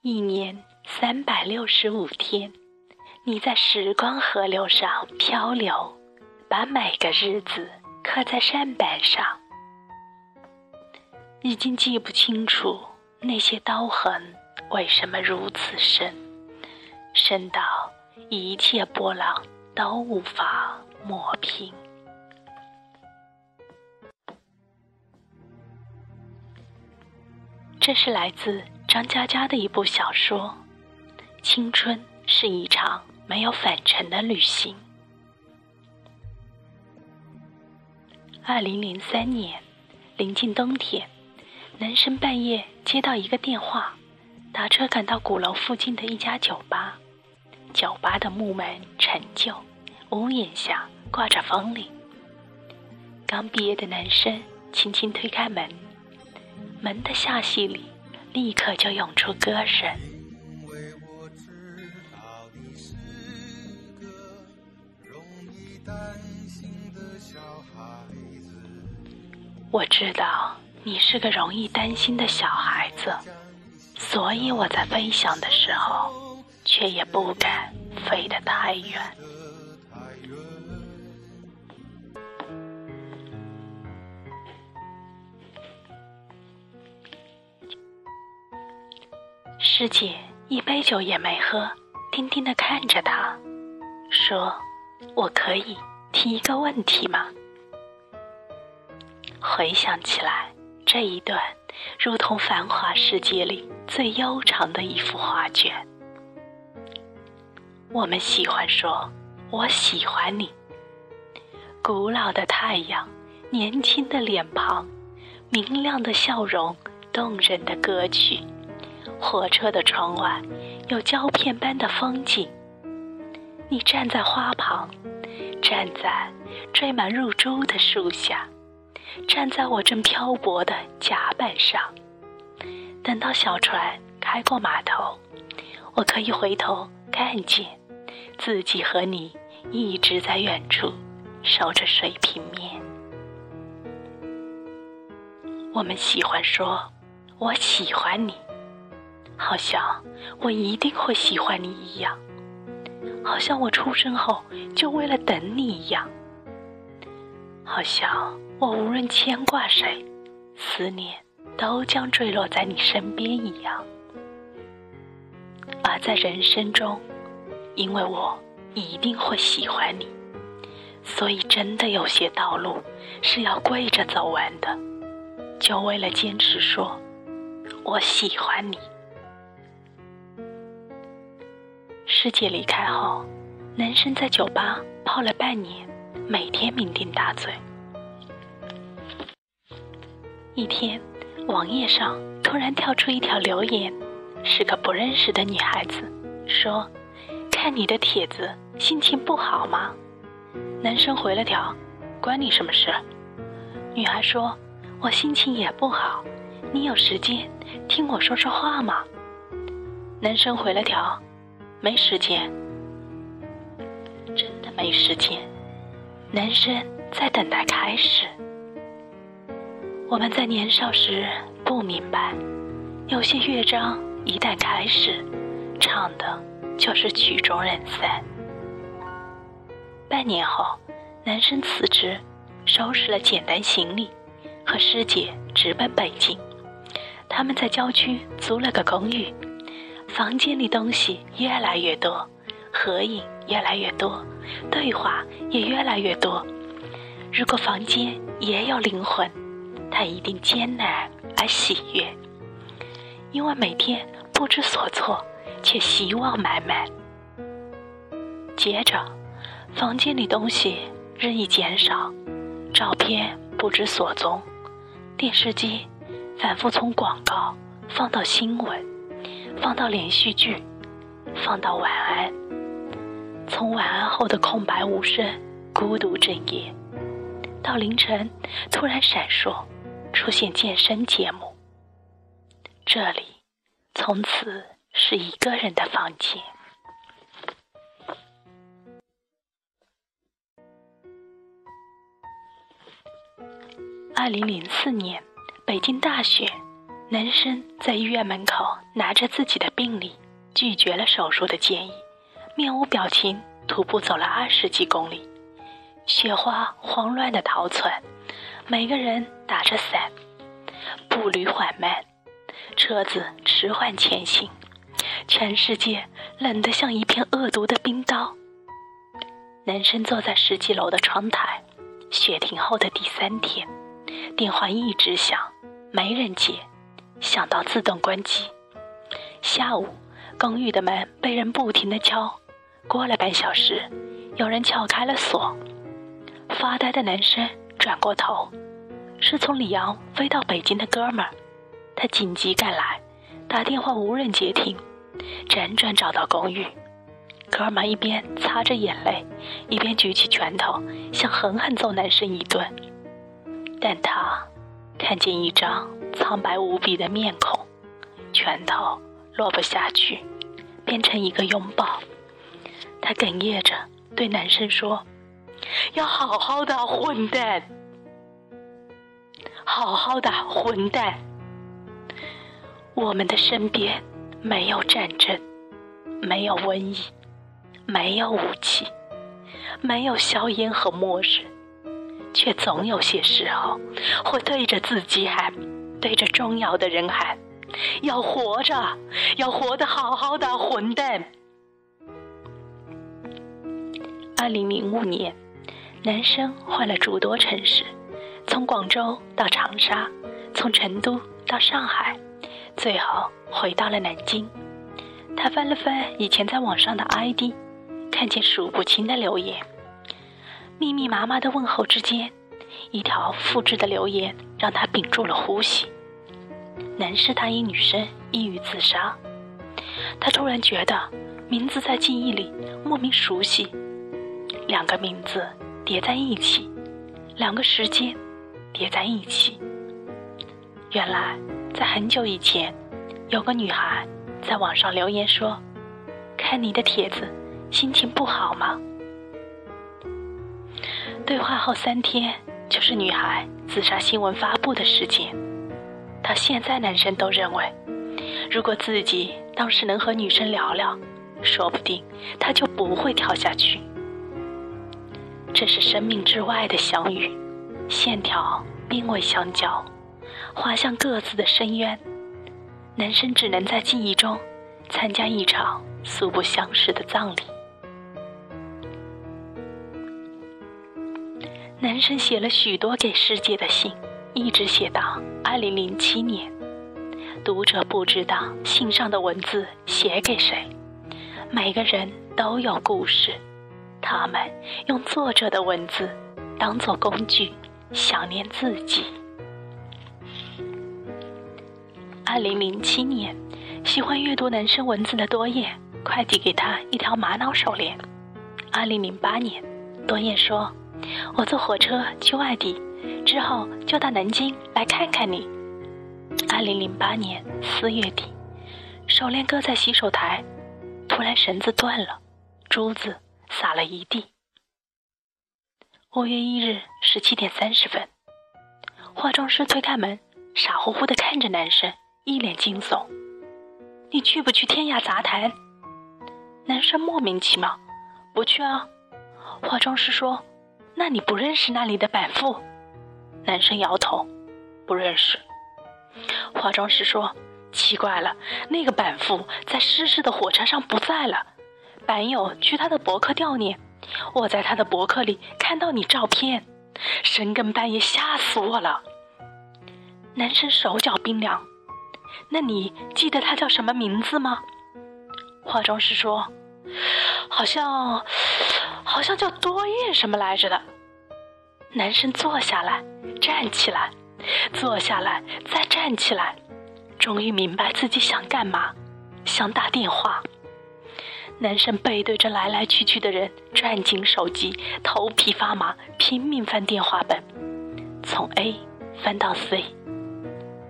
一年三百六十五天，你在时光河流上漂流，把每个日子刻在扇板上。已经记不清楚那些刀痕为什么如此深，深到一切波浪都无法抹平。这是来自张嘉佳的一部小说，《青春是一场没有返程的旅行》。二零零三年，临近冬天。男生半夜接到一个电话，打车赶到鼓楼附近的一家酒吧。酒吧的木门陈旧，屋檐下挂着风铃。刚毕业的男生轻轻推开门，门的下隙里立刻就涌出歌声。我知道。你是个容易担心的小孩子，所以我在飞翔的时候，却也不敢飞得太远。师姐一杯酒也没喝，定定的看着他，说：“我可以提一个问题吗？”回想起来。这一段如同繁华世界里最悠长的一幅画卷。我们喜欢说“我喜欢你”。古老的太阳，年轻的脸庞，明亮的笑容，动人的歌曲。火车的窗外有胶片般的风景。你站在花旁，站在缀满露珠的树下。站在我正漂泊的甲板上，等到小船开过码头，我可以回头看见自己和你一直在远处守着水平面。我们喜欢说“我喜欢你”，好像我一定会喜欢你一样，好像我出生后就为了等你一样，好像。我无论牵挂谁，思念都将坠落在你身边一样。而在人生中，因为我一定会喜欢你，所以真的有些道路是要跪着走完的，就为了坚持说我喜欢你。师姐离开后，男生在酒吧泡了半年，每天酩酊大醉。一天，网页上突然跳出一条留言，是个不认识的女孩子，说：“看你的帖子，心情不好吗？”男生回了条：“关你什么事？”女孩说：“我心情也不好，你有时间听我说说话吗？”男生回了条：“没时间，真的没时间。”男生在等待开始。我们在年少时不明白，有些乐章一旦开始，唱的就是曲终人散。半年后，男生辞职，收拾了简单行李，和师姐直奔北京。他们在郊区租了个公寓，房间里东西越来越多，合影越来越多，对话也越来越多。如果房间也有灵魂。它一定艰难而喜悦，因为每天不知所措，却希望满满。接着，房间里东西日益减少，照片不知所踪，电视机反复从广告放到新闻，放到连续剧，放到晚安，从晚安后的空白无声、孤独整夜，到凌晨突然闪烁。出现健身节目，这里从此是一个人的房间。二零零四年，北京大选，男生在医院门口拿着自己的病历，拒绝了手术的建议，面无表情徒步走了二十几公里。雪花慌乱的逃窜，每个人打着伞，步履缓慢，车子迟缓前行，全世界冷得像一片恶毒的冰刀。男生坐在十几楼的窗台，雪停后的第三天，电话一直响，没人接。想到自动关机。下午，公寓的门被人不停的敲。过了半小时，有人撬开了锁。发呆的男生转过头，是从里昂飞到北京的哥们儿。他紧急赶来，打电话无人接听，辗转找到公寓。哥们儿一边擦着眼泪，一边举起拳头，想狠狠揍男生一顿。但他看见一张。苍白无比的面孔，拳头落不下去，变成一个拥抱。他哽咽着对男生说：“要好好的，混蛋！好好的，混蛋！我们的身边没有战争，没有瘟疫，没有武器，没有硝烟和末日，却总有些时候会对着自己喊。”对着重要的人喊：“要活着，要活得好好的，混蛋！”二零零五年，男生换了诸多城市，从广州到长沙，从成都到上海，最后回到了南京。他翻了翻以前在网上的 ID，看见数不清的留言，密密麻麻的问候之间。一条复制的留言让他屏住了呼吸。男士答应女生抑郁自杀，他突然觉得名字在记忆里莫名熟悉，两个名字叠在一起，两个时间叠在一起。原来在很久以前，有个女孩在网上留言说：“看你的帖子，心情不好吗？”对话后三天。就是女孩自杀新闻发布的时间，到现在男生都认为，如果自己当时能和女生聊聊，说不定他就不会跳下去。这是生命之外的相遇，线条并未相交，滑向各自的深渊。男生只能在记忆中参加一场素不相识的葬礼。男生写了许多给世界的信，一直写到二零零七年。读者不知道信上的文字写给谁。每个人都有故事，他们用作者的文字当做工具，想念自己。二零零七年，喜欢阅读男生文字的多燕快递给他一条玛瑙手链。二零零八年，多燕说。我坐火车去外地，之后就到南京来看看你。二零零八年四月底，手链搁在洗手台，突然绳子断了，珠子洒了一地。五月一日十七点三十分，化妆师推开门，傻乎乎的看着男生，一脸惊悚：“你去不去天涯杂谈？”男生莫名其妙：“不去啊。”化妆师说。那你不认识那里的板副？男生摇头，不认识。化妆师说：“奇怪了，那个板副在失事的火车上不在了。板友去他的博客悼念，我在他的博客里看到你照片，深更半夜吓死我了。”男生手脚冰凉。那你记得他叫什么名字吗？化妆师说：“好像。”好像叫多燕什么来着的。男生坐下来，站起来，坐下来，再站起来，终于明白自己想干嘛，想打电话。男生背对着来来去去的人，攥紧手机，头皮发麻，拼命翻电话本，从 A 翻到 C。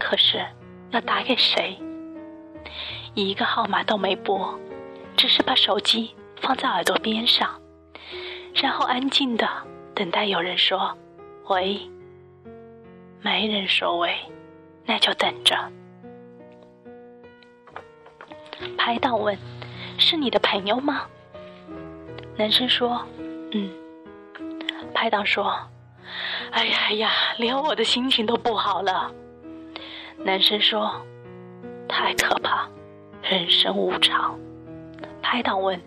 可是要打给谁？一个号码都没拨，只是把手机放在耳朵边上。然后安静的等待有人说“喂”，没人说“喂”，那就等着。拍档问：“是你的朋友吗？”男生说：“嗯。”拍档说：“哎呀哎呀，连我的心情都不好了。”男生说：“太可怕，人生无常。”拍档问：“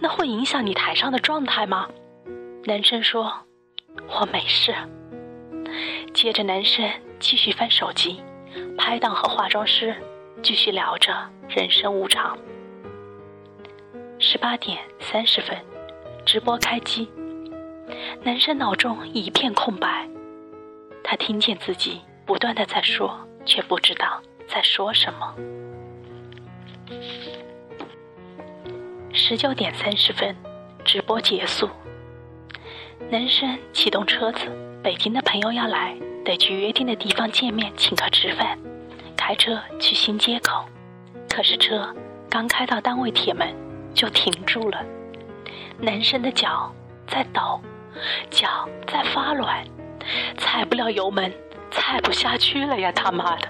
那会影响你台上的状态吗？”男生说：“我没事。”接着，男生继续翻手机，拍档和化妆师继续聊着人生无常。十八点三十分，直播开机，男生脑中一片空白，他听见自己不断的在说，却不知道在说什么。十九点三十分，直播结束。男生启动车子，北京的朋友要来，得去约定的地方见面，请客吃饭。开车去新街口，可是车刚开到单位铁门就停住了。男生的脚在抖，脚在发软，踩不了油门，踩不下去了呀！他妈的，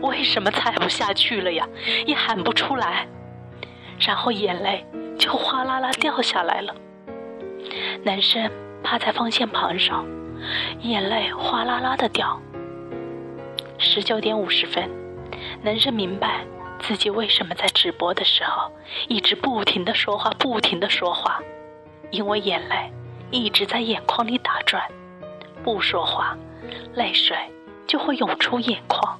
为什么踩不下去了呀？也喊不出来，然后眼泪就哗啦啦掉下来了。男生趴在方向盘上，眼泪哗啦啦的掉。十九点五十分，男生明白自己为什么在直播的时候一直不停的说话，不停的说话，因为眼泪一直在眼眶里打转，不说话，泪水就会涌出眼眶。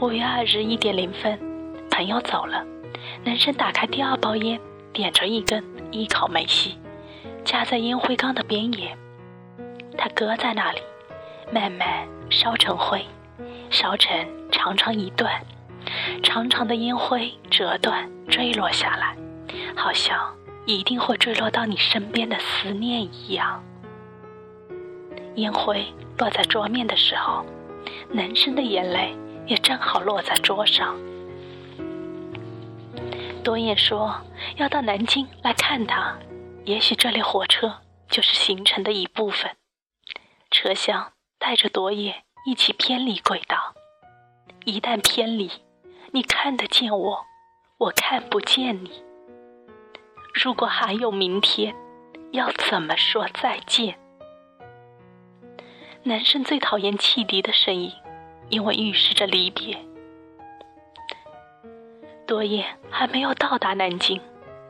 五月二日一点零分，朋友走了，男生打开第二包烟，点着一根。一口没吸，夹在烟灰缸的边沿，它搁在那里，慢慢烧成灰，烧成长长一段，长长的烟灰折断坠落下来，好像一定会坠落到你身边的思念一样。烟灰落在桌面的时候，男生的眼泪也正好落在桌上。多燕说要到南京来看他，也许这列火车就是行程的一部分。车厢带着多燕一起偏离轨道，一旦偏离，你看得见我，我看不见你。如果还有明天，要怎么说再见？男生最讨厌汽笛的声音，因为预示着离别。多燕还没有到达南京，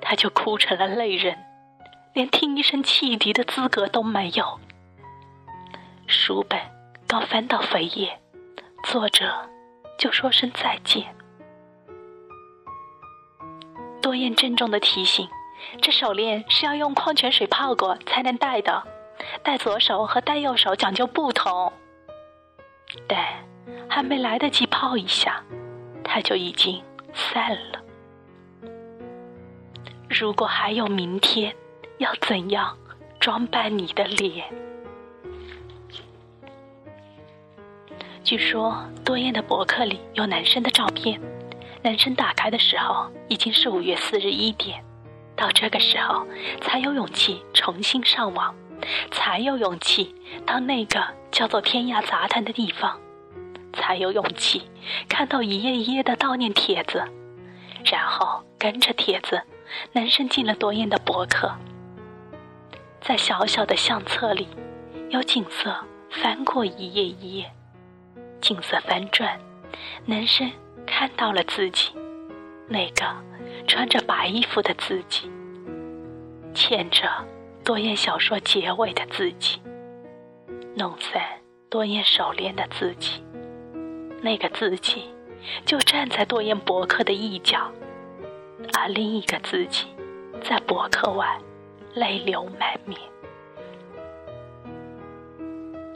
他就哭成了泪人，连听一声汽笛的资格都没有。书本刚翻到扉页，作者就说声再见。多燕郑重的提醒：这手链是要用矿泉水泡过才能戴的，戴左手和戴右手讲究不同。但还没来得及泡一下，他就已经。散了。如果还有明天，要怎样装扮你的脸？据说多燕的博客里有男生的照片，男生打开的时候已经是五月四日一点，到这个时候才有勇气重新上网，才有勇气到那个叫做天涯杂谈的地方。才有勇气看到一页一页的悼念帖子，然后跟着帖子，男生进了多燕的博客。在小小的相册里，有景色翻过一页一页，景色翻转，男生看到了自己，那个穿着白衣服的自己，牵着多燕小说结尾的自己，弄散多燕手链的自己。那个自己就站在多言博客的一角，而另一个自己在博客外泪流满面。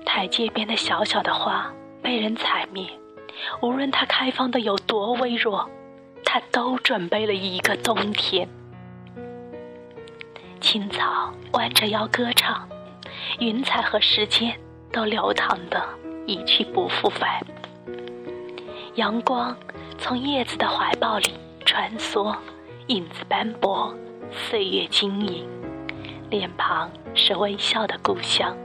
台阶边的小小的花被人踩灭，无论它开放的有多微弱，它都准备了一个冬天。青草弯着腰歌唱，云彩和时间都流淌的一去不复返。阳光从叶子的怀抱里穿梭，影子斑驳，岁月晶莹。脸庞是微笑的故乡，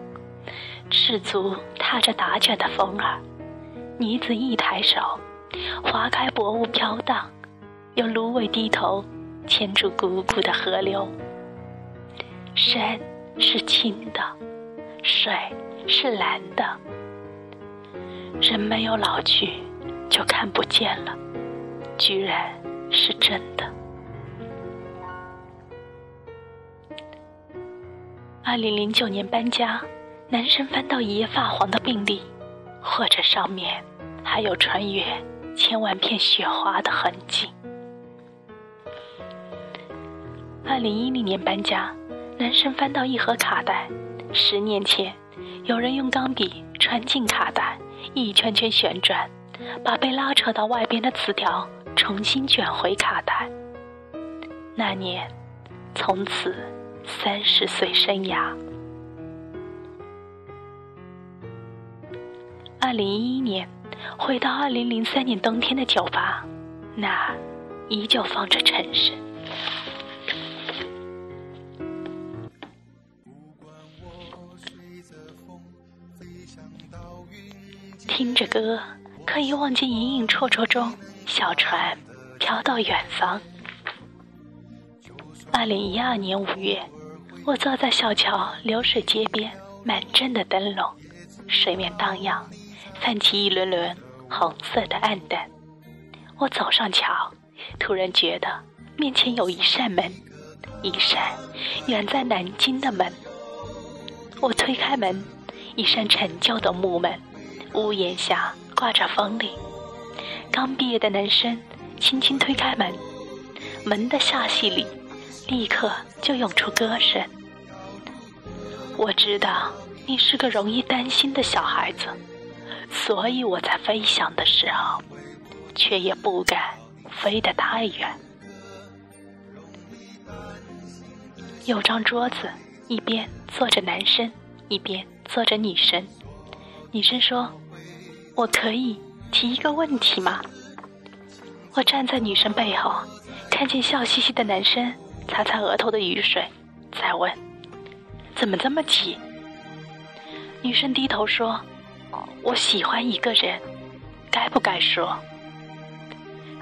赤足踏着打卷的风儿，女子一抬手划开薄雾飘荡，有芦苇低头牵住汩汩的河流。山是青的，水是蓝的。人没有老去，就看不见了，居然是真的。二零零九年搬家，男生翻到一页发黄的病历，或者上面还有穿越千万片雪花的痕迹。二零一零年搬家，男生翻到一盒卡带，十年前有人用钢笔穿进卡带。一圈圈旋转，把被拉扯到外边的词条重新卷回卡带。那年，从此三十岁生涯。二零一一年，回到二零零三年冬天的酒吧，那依旧放着城市。听着歌，可以望见隐隐绰绰中小船飘到远方。二零一二年五月，我坐在小桥流水街边，满镇的灯笼，水面荡漾，泛起一轮轮红色的暗淡。我走上桥，突然觉得面前有一扇门，一扇远在南京的门。我推开门，一扇陈旧的木门。屋檐下挂着风铃，刚毕业的男生轻轻推开门，门的下隙里立刻就涌出歌声。我知道你是个容易担心的小孩子，所以我在飞翔的时候，却也不敢飞得太远。有张桌子，一边坐着男生，一边坐着女生。女生说。我可以提一个问题吗？我站在女生背后，看见笑嘻嘻的男生擦擦额头的雨水，再问：“怎么这么急？”女生低头说：“我喜欢一个人，该不该说？”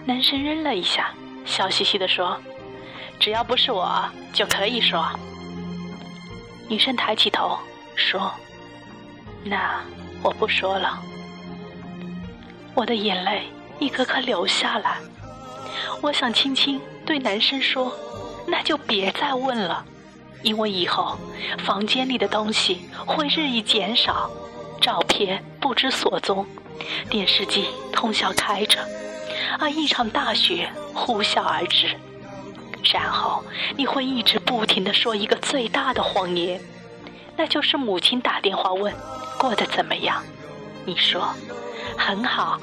男生扔了一下，笑嘻嘻的说：“只要不是我，就可以说。”女生抬起头说：“那我不说了。”我的眼泪一颗颗流下来，我想轻轻对男生说：“那就别再问了，因为以后房间里的东西会日益减少，照片不知所踪，电视机通宵开着，而一场大雪呼啸而至，然后你会一直不停的说一个最大的谎言，那就是母亲打电话问过得怎么样，你说。”很好，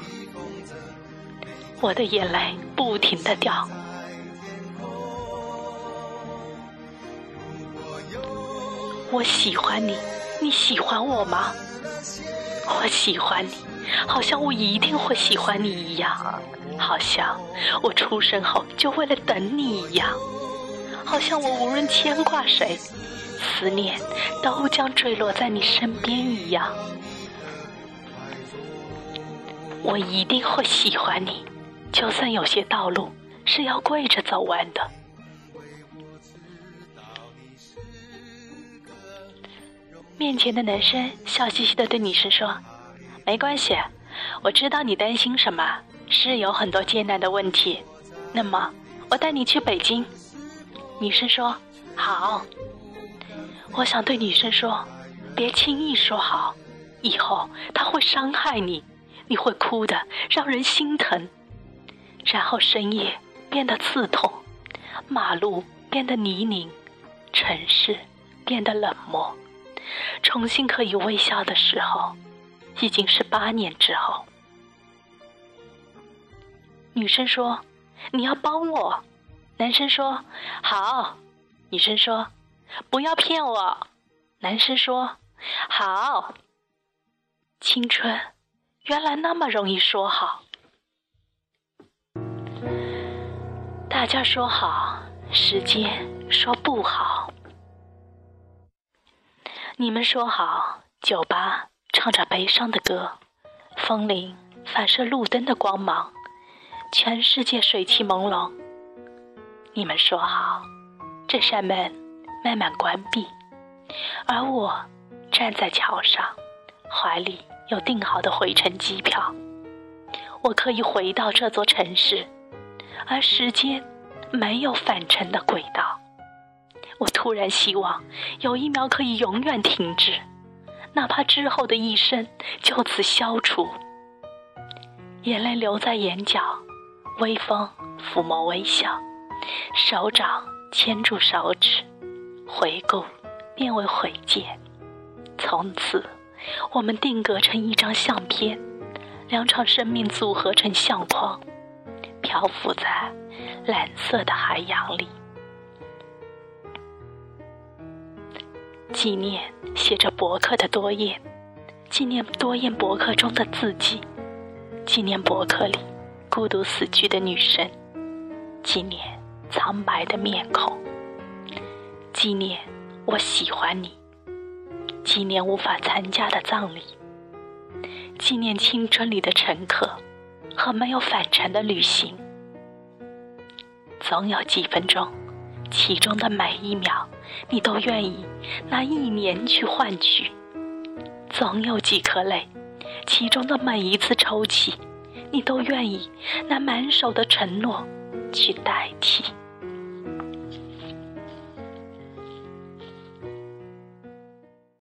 我的眼泪不停的掉。我喜欢你，你喜欢我吗？我喜欢你，好像我一定会喜欢你一样，好像我出生后就为了等你一样，好像我无论牵挂谁，思念都将坠落在你身边一样。我一定会喜欢你，就算有些道路是要跪着走完的。面前的男生笑嘻嘻的对女生说：“没关系，我知道你担心什么，是有很多艰难的问题。那么，我带你去北京。”女生说：“好。”我想对女生说：“别轻易说好，以后他会伤害你。”你会哭的，让人心疼。然后深夜变得刺痛，马路变得泥泞，城市变得冷漠。重新可以微笑的时候，已经是八年之后。女生说：“你要帮我。”男生说：“好。”女生说：“不要骗我。”男生说：“好。”青春。原来那么容易说好，大家说好，时间说不好。你们说好，酒吧唱着悲伤的歌，风铃反射路灯的光芒，全世界水汽朦胧。你们说好，这扇门慢慢关闭，而我站在桥上，怀里有订好的回程机票。我可以回到这座城市，而时间没有返程的轨道。我突然希望有一秒可以永远停止，哪怕之后的一生就此消除。眼泪留在眼角，微风抚摸微笑，手掌牵住手指，回顾变为回见。从此，我们定格成一张相片，两场生命组合成相框，漂浮在蓝色的海洋里。纪念写着博客的多燕，纪念多燕博客中的自己，纪念博客里孤独死去的女生，纪念苍白的面孔，纪念我喜欢你，纪念无法参加的葬礼，纪念青春里的乘客和没有返程的旅行，总有几分钟。其中的每一秒，你都愿意拿一年去换取；总有几颗泪，其中的每一次抽泣，你都愿意拿满手的承诺去代替。